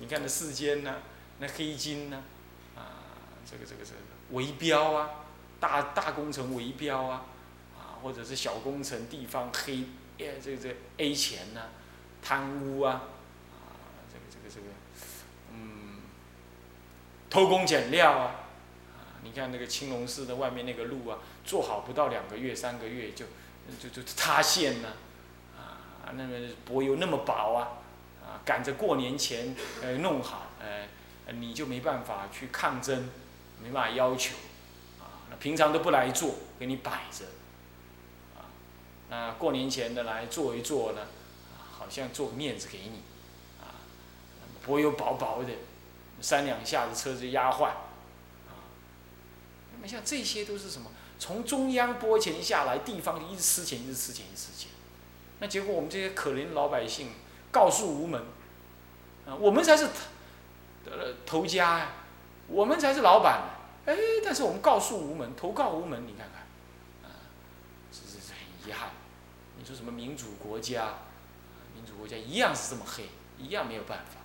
你看那世间呢，那黑金呢，啊，这个这个这个围标啊，大大工程围标啊，啊，或者是小工程地方黑，哎，这个这个 A 钱呐，贪污啊，啊，这个这个这个，嗯，偷工减料啊，啊，你看那个青龙寺的外面那个路啊，做好不到两个月、三个月就就就塌陷了，啊，那个柏油那么薄啊。啊，赶着过年前呃弄好，呃，你就没办法去抗争，没办法要求，啊，那平常都不来做，给你摆着，啊，那过年前的来做一做呢，啊，好像做个面子给你，啊，薄油薄薄的，三两下子车子压坏，啊，那么像这些都是什么？从中央拨钱下来，地方一直吃钱，一直吃钱，一直吃钱，那结果我们这些可怜老百姓。告诉无门，啊，我们才是呃头家呀，我们才是老板，哎，但是我们告诉无门，投告无门，你看看，啊，这是很遗憾。你说什么民主国家，民主国家一样是这么黑，一样没有办法。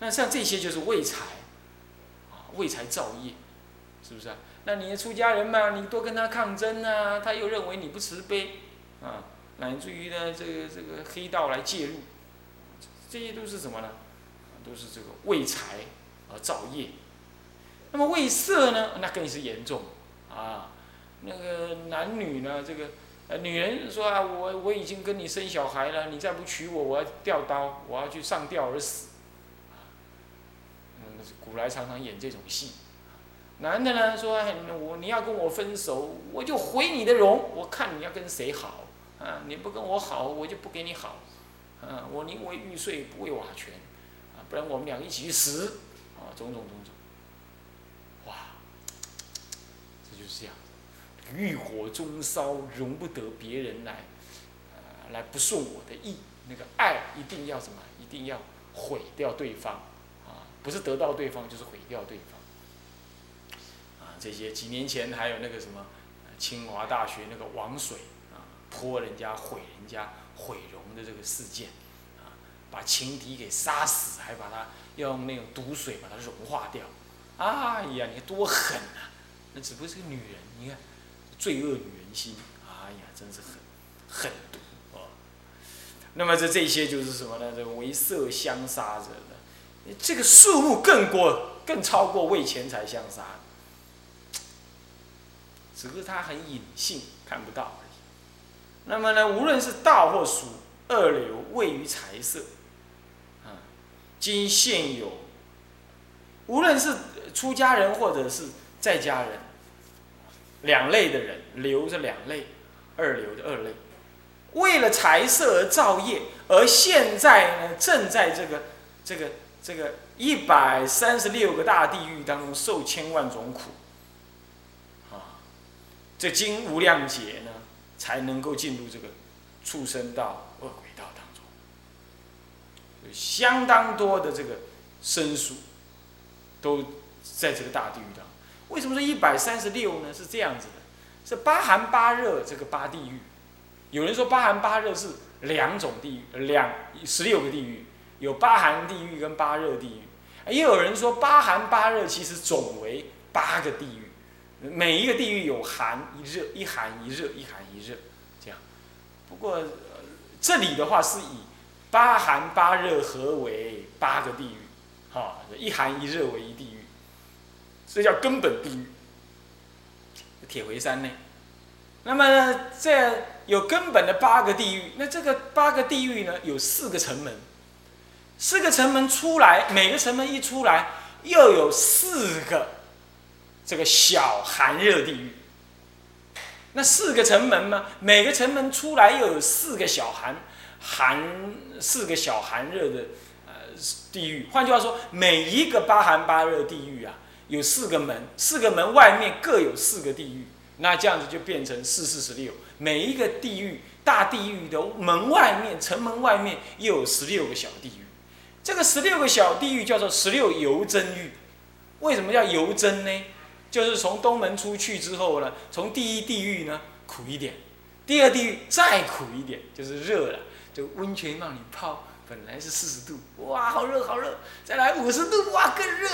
那像这些就是为财，啊，为财造业，是不是啊？那你的出家人嘛，你多跟他抗争啊，他又认为你不慈悲，啊，乃至于呢，这个这个黑道来介入。这些都是什么呢？都是这个为财而造业。那么为色呢？那更是严重啊！那个男女呢？这个呃，女人说啊，我我已经跟你生小孩了，你再不娶我，我要吊刀，我要去上吊而死。嗯，古来常常演这种戏。男的呢说，我你要跟我分手，我就毁你的容，我看你要跟谁好啊？你不跟我好，我就不给你好。嗯，我宁为玉碎不为瓦全，啊，不然我们俩一起去死，啊，种种种种，哇，这就是这样，欲火中烧，容不得别人来，啊，来不顺我的意，那个爱一定要什么？一定要毁掉对方，啊，不是得到对方，就是毁掉对方，啊，这些几年前还有那个什么，清华大学那个王水，啊，泼人家毁人家。毁容的这个事件，把情敌给杀死，还把他用那种毒水把它融化掉，哎呀，你看多狠啊！那只不过是个女人，你看罪恶女人心，哎呀，真是狠，狠毒哦！那么这这些就是什么呢？这为色相杀者的，这个数目更过，更超过为钱财相杀，只是他很隐性，看不到而已。那么呢，无论是道或俗，二流位于财色，今现有，无论是出家人或者是在家人，两类的人，流着两类，二流的二类，为了财色而造业，而现在呢，正在这个这个这个一百三十六个大地狱当中受千万种苦，啊，这经无量劫呢。才能够进入这个畜生道、恶鬼，有相当多的这个生疏都在这个大地狱当中。为什么说一百三十六呢？是这样子的，是八寒八热这个八地狱。有人说八寒八热是两种地狱，两十六个地狱，有八寒地狱跟八热地狱。也有人说八寒八热其实总为八个地狱。每一个地狱有寒一热，一寒一热，一寒一热，这样。不过这里的话是以八寒八热合为八个地狱，哈，一寒一热为一地狱，这叫根本地狱。铁回山呢？那么这有根本的八个地狱，那这个八个地狱呢，有四个城门，四个城门出来，每个城门一出来，又有四个。这个小寒热地狱，那四个城门嘛，每个城门出来又有四个小寒寒四个小寒热的呃地狱。换句话说，每一个八寒八热地狱啊，有四个门，四个门外面各有四个地狱。那这样子就变成四四十六，每一个地狱大地狱的门外面城门外面又有十六个小地狱。这个十六个小地狱叫做十六游真狱。为什么叫游真呢？就是从东门出去之后呢，从第一地狱呢苦一点，第二地狱再苦一点，就是热了，就温泉让你泡，本来是四十度，哇，好热好热，再来五十度，哇，更热，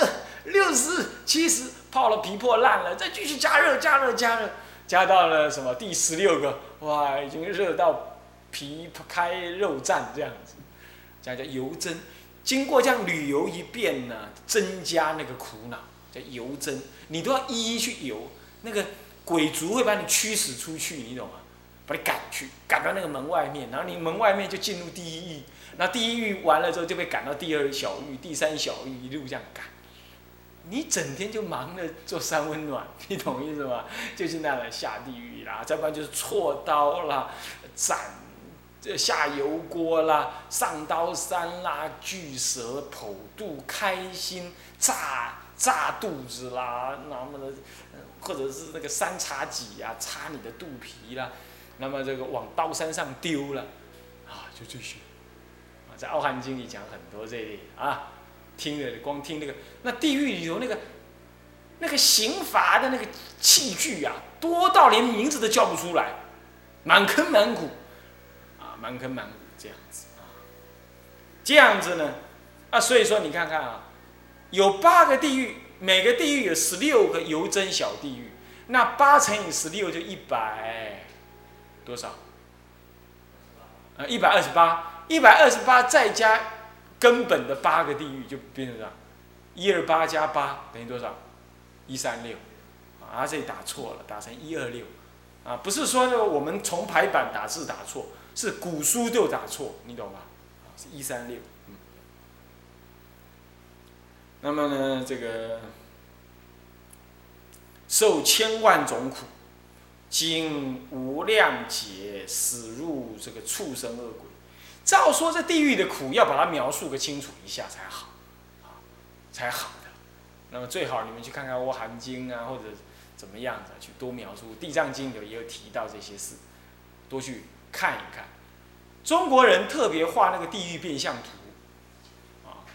六十、七十，泡了皮破烂了，再继续加热加热加热，加到了什么第十六个，哇，已经热到皮开肉绽这样子，这样叫油蒸。经过这样旅游一遍呢，增加那个苦恼，叫油蒸，你都要一一去游，那个鬼族会把你驱使出去，你懂吗？把你赶去，赶到那个门外面，然后你门外面就进入第一狱，那第一狱完了之后就被赶到第二小狱、第三小狱，一路这样赶。你整天就忙着做三温暖，你懂意思吗？就是那样下地狱啦，再不然就是锉刀啦、斩下油锅啦、上刀山啦、巨蛇剖肚、开心炸炸肚子啦，那么的，或者是那个三叉戟啊，插你的肚皮啦。那么这个往刀山上丢了，啊，就这些，啊，在《傲汉经》里讲很多这类啊，听着光听那个，那地狱里头那个，那个刑罚的那个器具啊，多到连名字都叫不出来，满坑满谷，啊，满坑满谷这样子啊，这样子呢，啊，所以说你看看啊，有八个地狱，每个地狱有十六个油蒸小地狱，那八乘以十六就一百。多少？呃，一百二十八，一百二十八再加根本的八个地狱，就变成这样，一二八加八等于多少？一三六，啊，这里打错了，打成一二六，啊，不是说呢我们从排版打字打错，是古书就打错，你懂吧？是一三六，那么呢，这个受千万种苦。经无量劫，死入这个畜生恶鬼。照说这地狱的苦，要把它描述个清楚一下才好，啊，才好的。那么最好你们去看看《阿含经》啊，或者怎么样子，去多描述。《地藏经》有也有提到这些事，多去看一看。中国人特别画那个地狱变相图，啊，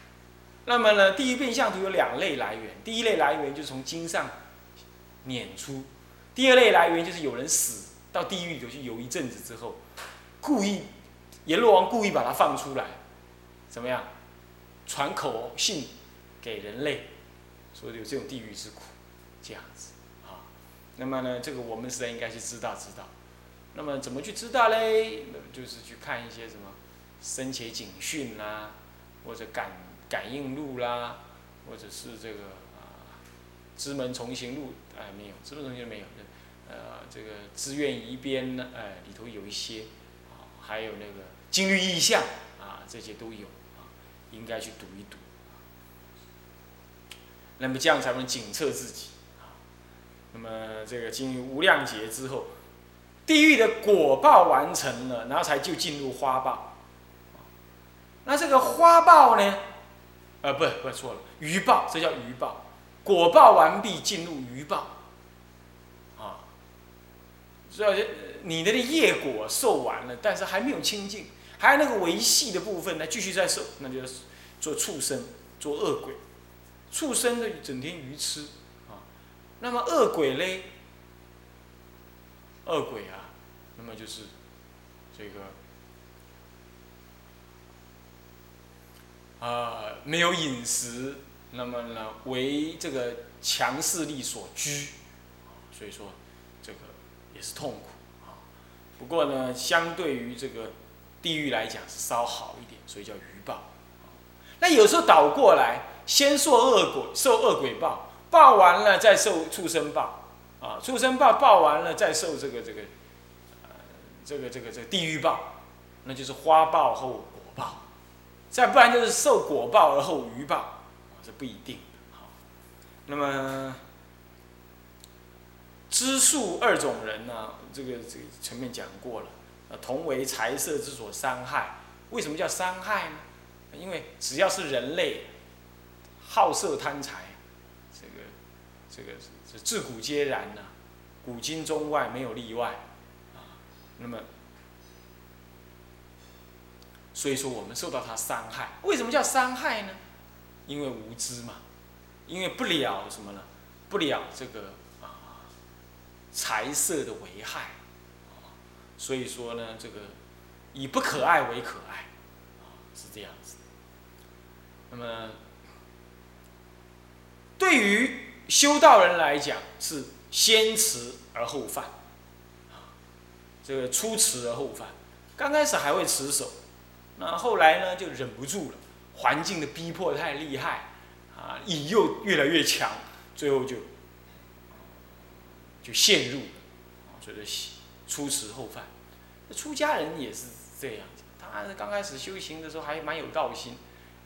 那么呢，地狱变相图有两类来源。第一类来源就是从经上撵出。第二类来源就是有人死到地狱里头去游一阵子之后，故意阎罗王故意把他放出来，怎么样？传口信给人类，说有这种地狱之苦，这样子啊。那么呢，这个我们实在应该去知道知道。那么怎么去知道嘞？就是去看一些什么生前警讯啦，或者感感应录啦，或者是这个知门重行路，哎没有，知门重行没有。呃，这个资愿移边呢，哎，里头有一些，啊，还有那个金律意象，啊，这些都有，啊，应该去读一读，那么这样才能警测自己，啊，那么这个进入无量劫之后，地狱的果报完成了，然后才就进入花报，那这个花报呢，呃，不，不错了，鱼报，这叫鱼报，果报完毕进入余报。啊，所以你的业果受完了，但是还没有清净，还有那个维系的部分呢，继续在受，那就是做畜生，做恶鬼。畜生的整天愚痴啊，那么恶鬼嘞？恶鬼啊，那么就是这个啊，没有饮食，那么呢，为这个强势力所居，所以说这个。也是痛苦啊，不过呢，相对于这个地狱来讲是稍好一点，所以叫余报。那有时候倒过来，先受恶鬼，受恶鬼报，报完了再受畜生报，啊，畜生报报完了再受这个这个，呃，这个这个这个地狱报，那就是花报后果报，再不然就是受果报而后余报，这不一定。好，那么。知数二种人呢，这个这个前面讲过了，呃，同为财色之所伤害。为什么叫伤害呢？因为只要是人类，好色贪财，这个这个是自古皆然呐，古今中外没有例外啊。那么，所以说我们受到他伤害，为什么叫伤害呢？因为无知嘛，因为不了什么呢？不了这个啊。财色的危害，所以说呢，这个以不可爱为可爱，是这样子。那么，对于修道人来讲，是先持而后犯，这个初持而后犯。刚开始还会持守，那后来呢就忍不住了，环境的逼迫太厉害，啊，引诱越来越强，最后就就陷入，啊，所以说初持后犯。出家人也是这样子，他刚开始修行的时候还蛮有道心，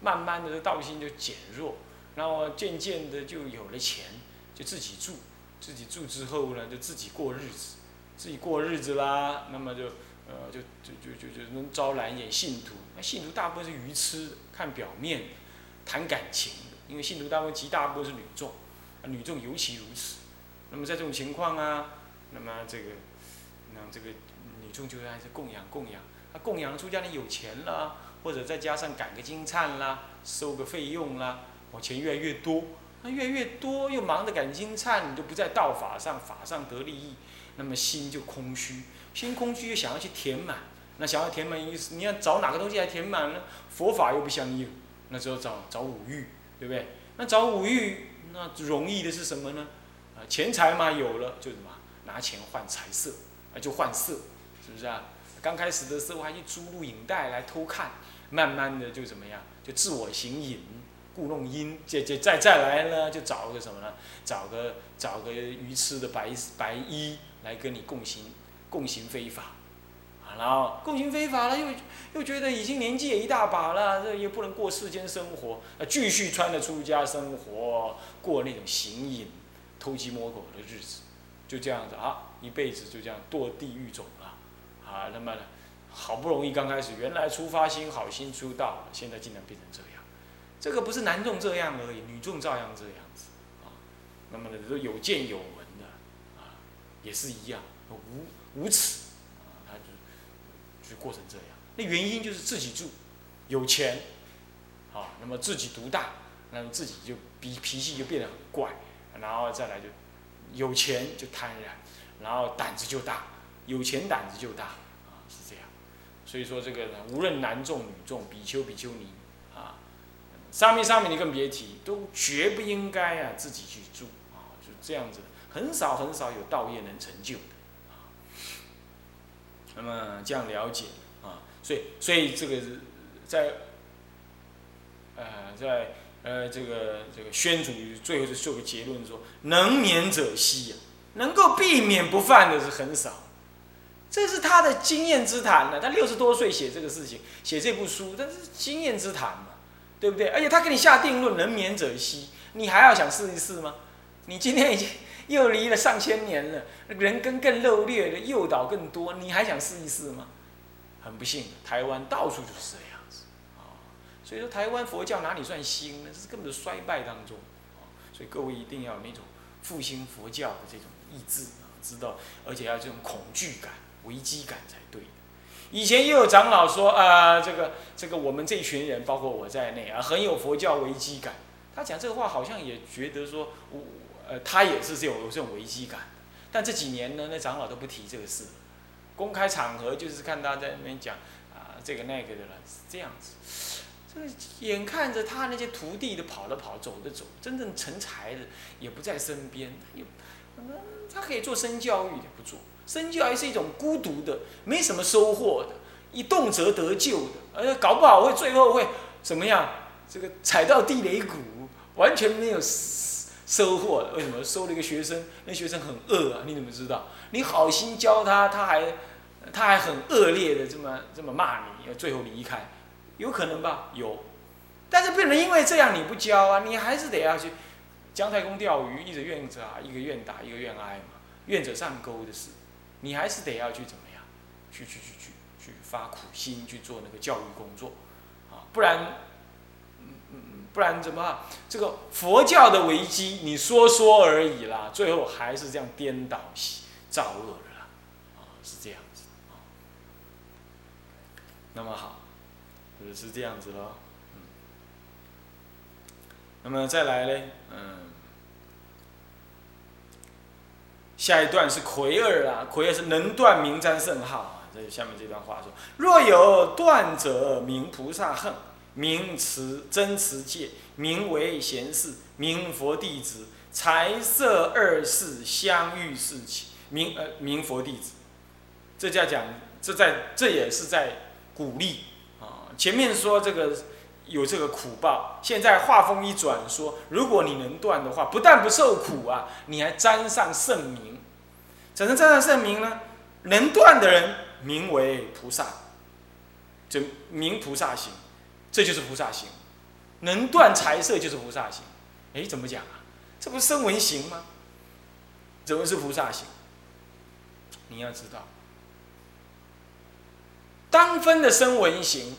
慢慢的道心就减弱，然后渐渐的就有了钱，就自己住，自己住之后呢，就自己过日子，自己过日子啦，那么就。呃，就就就就就能招揽一点信徒。那信徒大部分是愚痴，看表面，谈感情的。因为信徒大部分极大部分是女众，啊女众尤其如此。那么在这种情况啊，那么这个，那这个女众就还是供养供养。啊供养出家人有钱了，或者再加上赶个金灿啦，收个费用啦，我钱越来越多。那越来越多，又忙着赶金灿，你就不在道法上，法上得利益，那么心就空虚。心空虚又想要去填满，那想要填满意思，你要找哪个东西来填满呢？佛法又不相应，那只有找找五欲，对不对？那找五欲，那容易的是什么呢？啊，钱财嘛有了就什么，拿钱换财色，啊就换色，是不是啊？刚开始的时候还去租录影带来偷看，慢慢的就怎么样？就自我形影，故弄阴，再再再再来呢，就找个什么呢？找个找个愚痴的白白衣来跟你共行。共行非法，啊然后共行非法了，又又觉得已经年纪也一大把了，这也不能过世间生活，啊，继续穿着出家生活，过那种行淫、偷鸡摸狗的日子，就这样子啊，一辈子就这样堕地狱种了，啊，那么好不容易刚开始，原来出发心好心出道，现在竟然变成这样，这个不是男众这样而已，女众照样这样子，啊，那么呢都有见有闻的，啊，也是一样，无。无耻，啊，他就就过成这样。那原因就是自己住，有钱，啊，那么自己独大，那么自己就脾脾气就变得很怪，然后再来就有钱就贪婪，然后胆子就大，有钱胆子就大，啊，是这样。所以说这个呢无论男众女众，比丘比丘尼，啊，上面上面你更别提，都绝不应该啊自己去住，啊，就这样子，很少很少有道业能成就的。那么这样了解啊，所以所以这个在呃在呃这个这个宣主最后是做个结论说，能免者稀呀，能够避免不犯的是很少，这是他的经验之谈呢。他六十多岁写这个事情，写这部书，这是经验之谈嘛，对不对？而且他给你下定论，能免者稀，你还要想试一试吗？你今天已经。又离了上千年了，人根更肉劣的诱导更多，你还想试一试吗？很不幸，台湾到处就是这样子，啊，所以说台湾佛教哪里算兴呢？这是根本衰败当中，啊，所以各位一定要有那种复兴佛教的这种意志啊，知道，而且要这种恐惧感、危机感才对。以前也有长老说啊，这个这个我们这群人，包括我在内啊，很有佛教危机感。他讲这个话好像也觉得说，我。呃，他也是有有这种危机感，但这几年呢，那长老都不提这个事，公开场合就是看他在那边讲啊这个那个的了，是这样子。这个眼看着他那些徒弟都跑了跑，走的走，真正成才的也不在身边，他他可以做深教育的不做，深教育是一种孤独的，没什么收获的，一动辄得救的，而且搞不好会最后会怎么样？这个踩到地雷谷，完全没有。收获为什么收了一个学生？那学生很恶啊！你怎么知道？你好心教他，他还他还很恶劣的这么这么骂你，最后离开，有可能吧？有，但是不能因为这样你不教啊，你还是得要去姜太公钓鱼，一个愿者啊，一个愿打，一个愿挨嘛，愿者上钩的事，你还是得要去怎么样？去去去去去发苦心去做那个教育工作啊，不然。不然怎么？这个佛教的危机，你说说而已啦，最后还是这样颠倒造恶的啦，啊，是这样子啊。那么好，是这样子喽，嗯。那么再来呢，嗯，下一段是魁儿啦，魁儿是能断名瞻圣号啊，这下面这段话说：若有断者，名菩萨恨，名持真持戒，名为贤士，名佛弟子，财色二世相遇事起，名呃名佛弟子。这叫讲，这在这也是在鼓励啊。前面说这个有这个苦报，现在话锋一转说，如果你能断的话，不但不受苦啊，你还沾上圣名。怎能沾上圣名呢？能断的人名为菩萨，就名菩萨行，这就是菩萨行。能断财色就是菩萨行。哎，怎么讲啊？这不是声闻行吗？怎么是菩萨行？你要知道。当分的声闻行，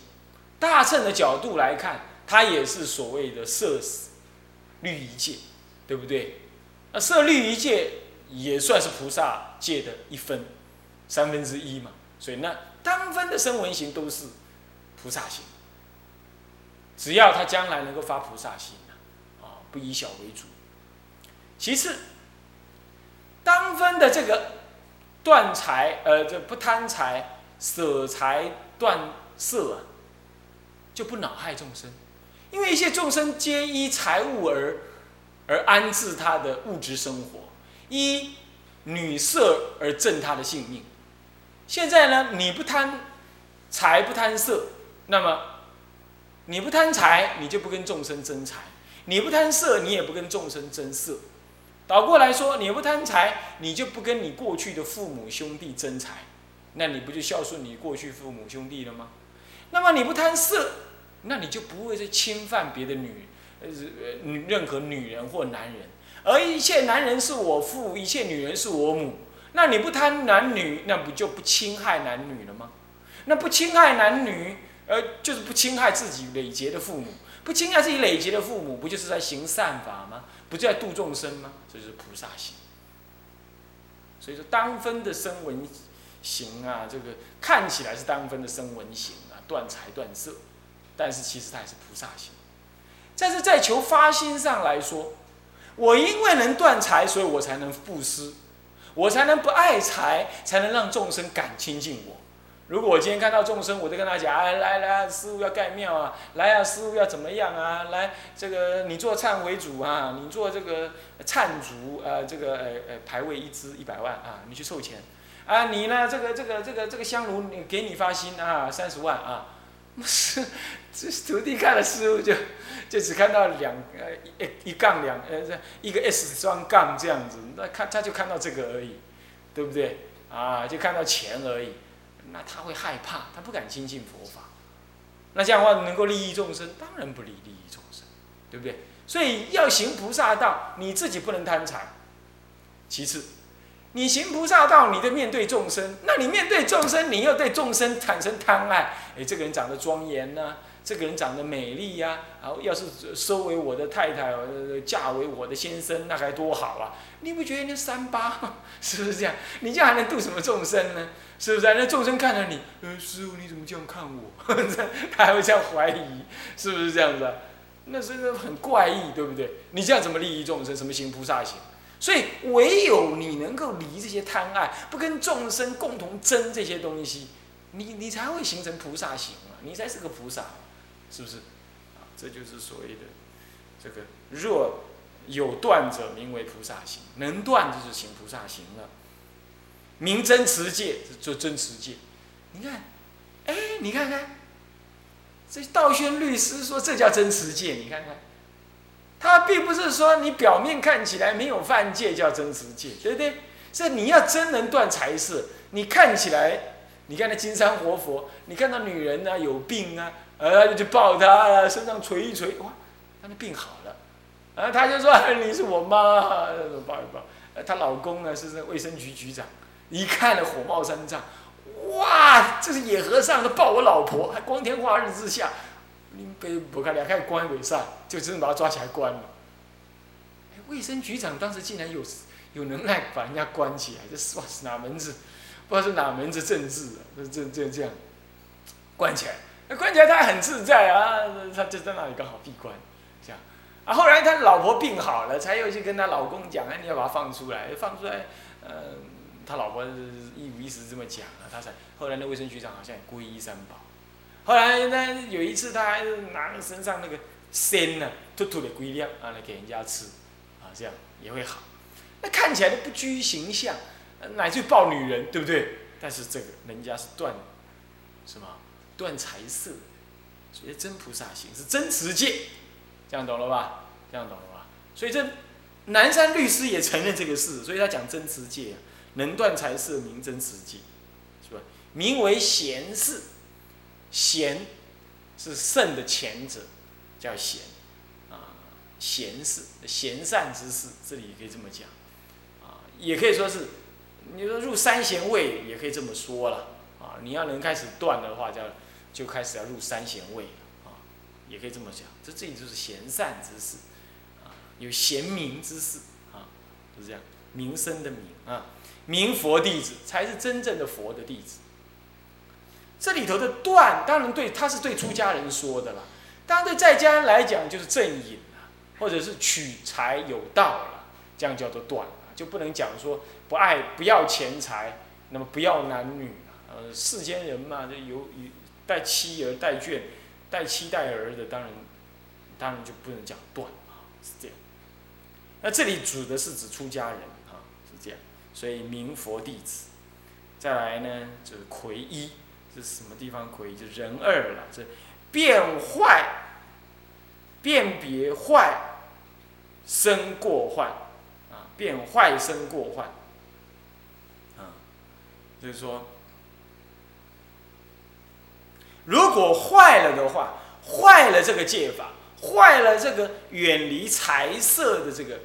大乘的角度来看，它也是所谓的色律仪戒，对不对？那色律仪戒也算是菩萨戒的一分，三分之一嘛。所以那当分的声闻行都是菩萨行，只要他将来能够发菩萨心啊，不以小为主。其次，当分的这个断财，呃，这不贪财。舍财断色啊，就不恼害众生，因为一些众生皆依财物而而安置他的物质生活，依女色而赠他的性命。现在呢，你不贪财不贪色，那么你不贪财，你就不跟众生争财；你不贪色，你也不跟众生争色。倒过来说，你不贪财，你就不跟你过去的父母兄弟争财。那你不就孝顺你过去父母兄弟了吗？那么你不贪色，那你就不会再侵犯别的女，呃，任何女人或男人。而一切男人是我父，一切女人是我母。那你不贪男女，那不就不侵害男女了吗？那不侵害男女，呃，就是不侵害自己累劫的父母，不侵害自己累劫的父母，不就是在行善法吗？不就在度众生吗？这就是菩萨行。所以说，当分的声闻。行啊，这个看起来是当分的声闻行啊，断财断色，但是其实它也是菩萨行。但是在求发心上来说，我因为能断财，所以我才能布施，我才能不爱财，才能让众生敢亲近我。如果我今天看到众生，我就跟他讲，哎，来来，师傅要盖庙啊，来啊，师傅要怎么样啊？来，这个你做忏悔主啊，你做这个忏主啊，这个呃呃牌位一支一百万啊，你去凑钱。啊，你呢？这个这个这个这个香炉，给你发心啊，三十万啊！是，这徒弟看了师傅就就只看到两呃一一杠两呃这一个 S 双杠这样子，那看他就看到这个而已，对不对？啊，就看到钱而已，那他会害怕，他不敢亲近佛法。那这样的话能够利益众生，当然不利利益众生，对不对？所以要行菩萨道，你自己不能贪财。其次。你行菩萨道，你得面对众生，那你面对众生，你又对众生产生贪爱。哎，这个人长得庄严呢，这个人长得美丽呀，然后要是收为我的太太，嫁为我的先生，那该多好啊！你不觉得那三八 是不是这样？你这样还能度什么众生呢？是不是？那众生看着你，呃，师傅你怎么这样看我？他还会这样怀疑，是不是这样子？那真的很怪异，对不对？你这样怎么利益众生？什么行菩萨行？所以，唯有你能够离这些贪爱，不跟众生共同争这些东西，你你才会形成菩萨行啊，你才是个菩萨，是不是？啊，这就是所谓的这个若有断者，名为菩萨行，能断就是行菩萨行了。名真持戒，就真持戒。你看，哎，你看看，这道宣律师说这叫真持戒，你看看。他并不是说你表面看起来没有犯戒叫真实戒，对不对？是你要真能断才是，你看起来，你看那金山活佛，你看到女人呢有病啊，呃就去抱她啊，身上捶一捶，哇，她的病好了，啊，他就说 你是我妈，抱一抱。她老公呢是卫生局局长，一看了火冒三丈，哇，这是野和尚的抱我老婆，还光天化日之下。被不看两开关尾上，就真的把他抓起来关了。卫生局长当时竟然有有能耐把人家关起来，这是哇是哪门子？不知道是哪门子政治啊？这这这这样关起来，关起来他很自在啊，他就在那里刚好闭关，这样。啊，后来他老婆病好了，才又去跟他老公讲，哎，你要把他放出来，放出来，嗯，他老婆一五一十这么讲了，他才后来那卫生局长好像也皈依三宝。后来呢，有一次他还是拿着身上那个鲜呢，吐吐的龟料啊来给人家吃，啊这样也会好。那看起来都不拘形象，乃至抱女人，对不对？但是这个人家是断什么？断财色，所以真菩萨行是真持戒，这样懂了吧？这样懂了吧？所以这南山律师也承认这个事，所以他讲真持戒啊，能断财色名真持戒，是吧？名为贤士，贤是圣的前者，叫贤。啊，贤士贤善之士，这里也可以这么讲。啊，也可以说是你说入三贤位，也可以这么说了你要能开始断的话，叫。就开始要入三贤位了啊，也可以这么讲，这这里就是贤善之士，啊，有贤明之士啊，就这样，名声的名啊，名佛弟子才是真正的佛的弟子。这里头的断，当然对他是对出家人说的了，当然对在家人来讲就是正隐了，或者是取财有道了，这样叫做断，就不能讲说不爱不要钱财，那么不要男女，呃，世间人嘛，就有有。带妻儿带眷，带妻带儿的，当然，当然就不能讲断啊，是这样。那这里指的是指出家人啊，是这样。所以明佛弟子，再来呢，就是魁一，这是什么地方魁一？就人二了，这变坏，辨别坏，生过患，啊，变坏生过患，啊，就是说。如果坏了的话，坏了这个戒法，坏了这个远离财色的这个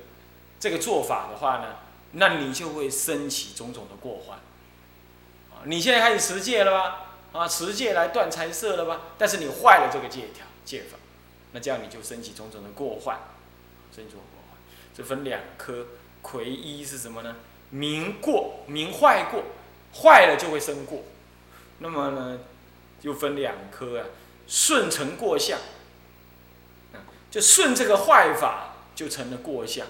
这个做法的话呢，那你就会升起种种的过患。啊，你现在开始持戒了吧？啊，持戒来断财色了吧？但是你坏了这个戒条戒法，那这样你就升起种种的过患，升起过患。这分两科，魁一是什么呢？明过，明坏过，坏了就会生过。那么呢？又分两科啊，顺成过相，啊就顺这个坏法就成了过相。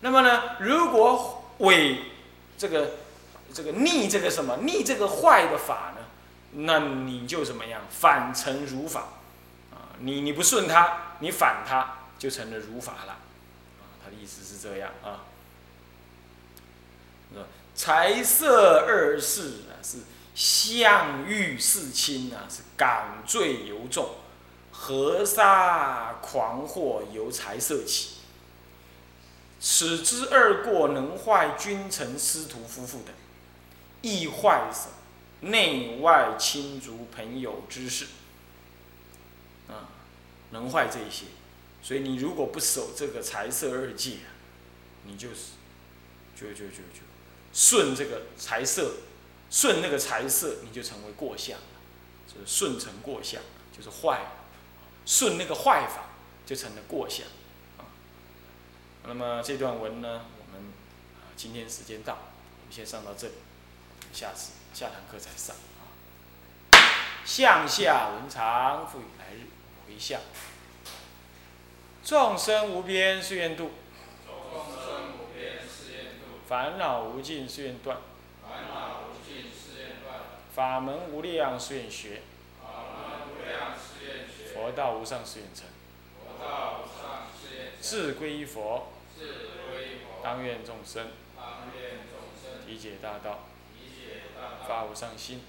那么呢，如果违这个这个逆这个什么逆这个坏的法呢，那你就怎么样反成如法啊？你你不顺他，你反他就成了如法了啊。他的意思是这样啊。财色二世啊是。相欲事亲啊，是感罪尤重，河沙狂惑由财色起，此之二过能坏君臣师徒夫妇等，亦坏什内外亲族朋友之事，啊，能坏这些，所以你如果不守这个财色二戒，你就是，就就就就顺这个财色。顺那个财色，你就成为过相，就是顺成过相，就是坏。顺那个坏法，就成了过相。啊，那么这段文呢，我们今天时间到，我们先上到这里，下。次下。堂课再上。向下。文长，复以来日回向。众生无边誓愿度，众生无边誓愿度，烦恼无尽誓愿断。法门无量誓愿学，佛道无上誓愿成。志归依佛，当愿众生。理解大道，发无上心。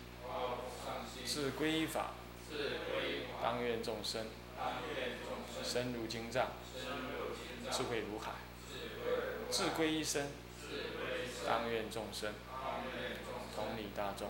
志归依法，当愿众生。深如经藏，智慧如海。志归一生，当愿众生。同理大众。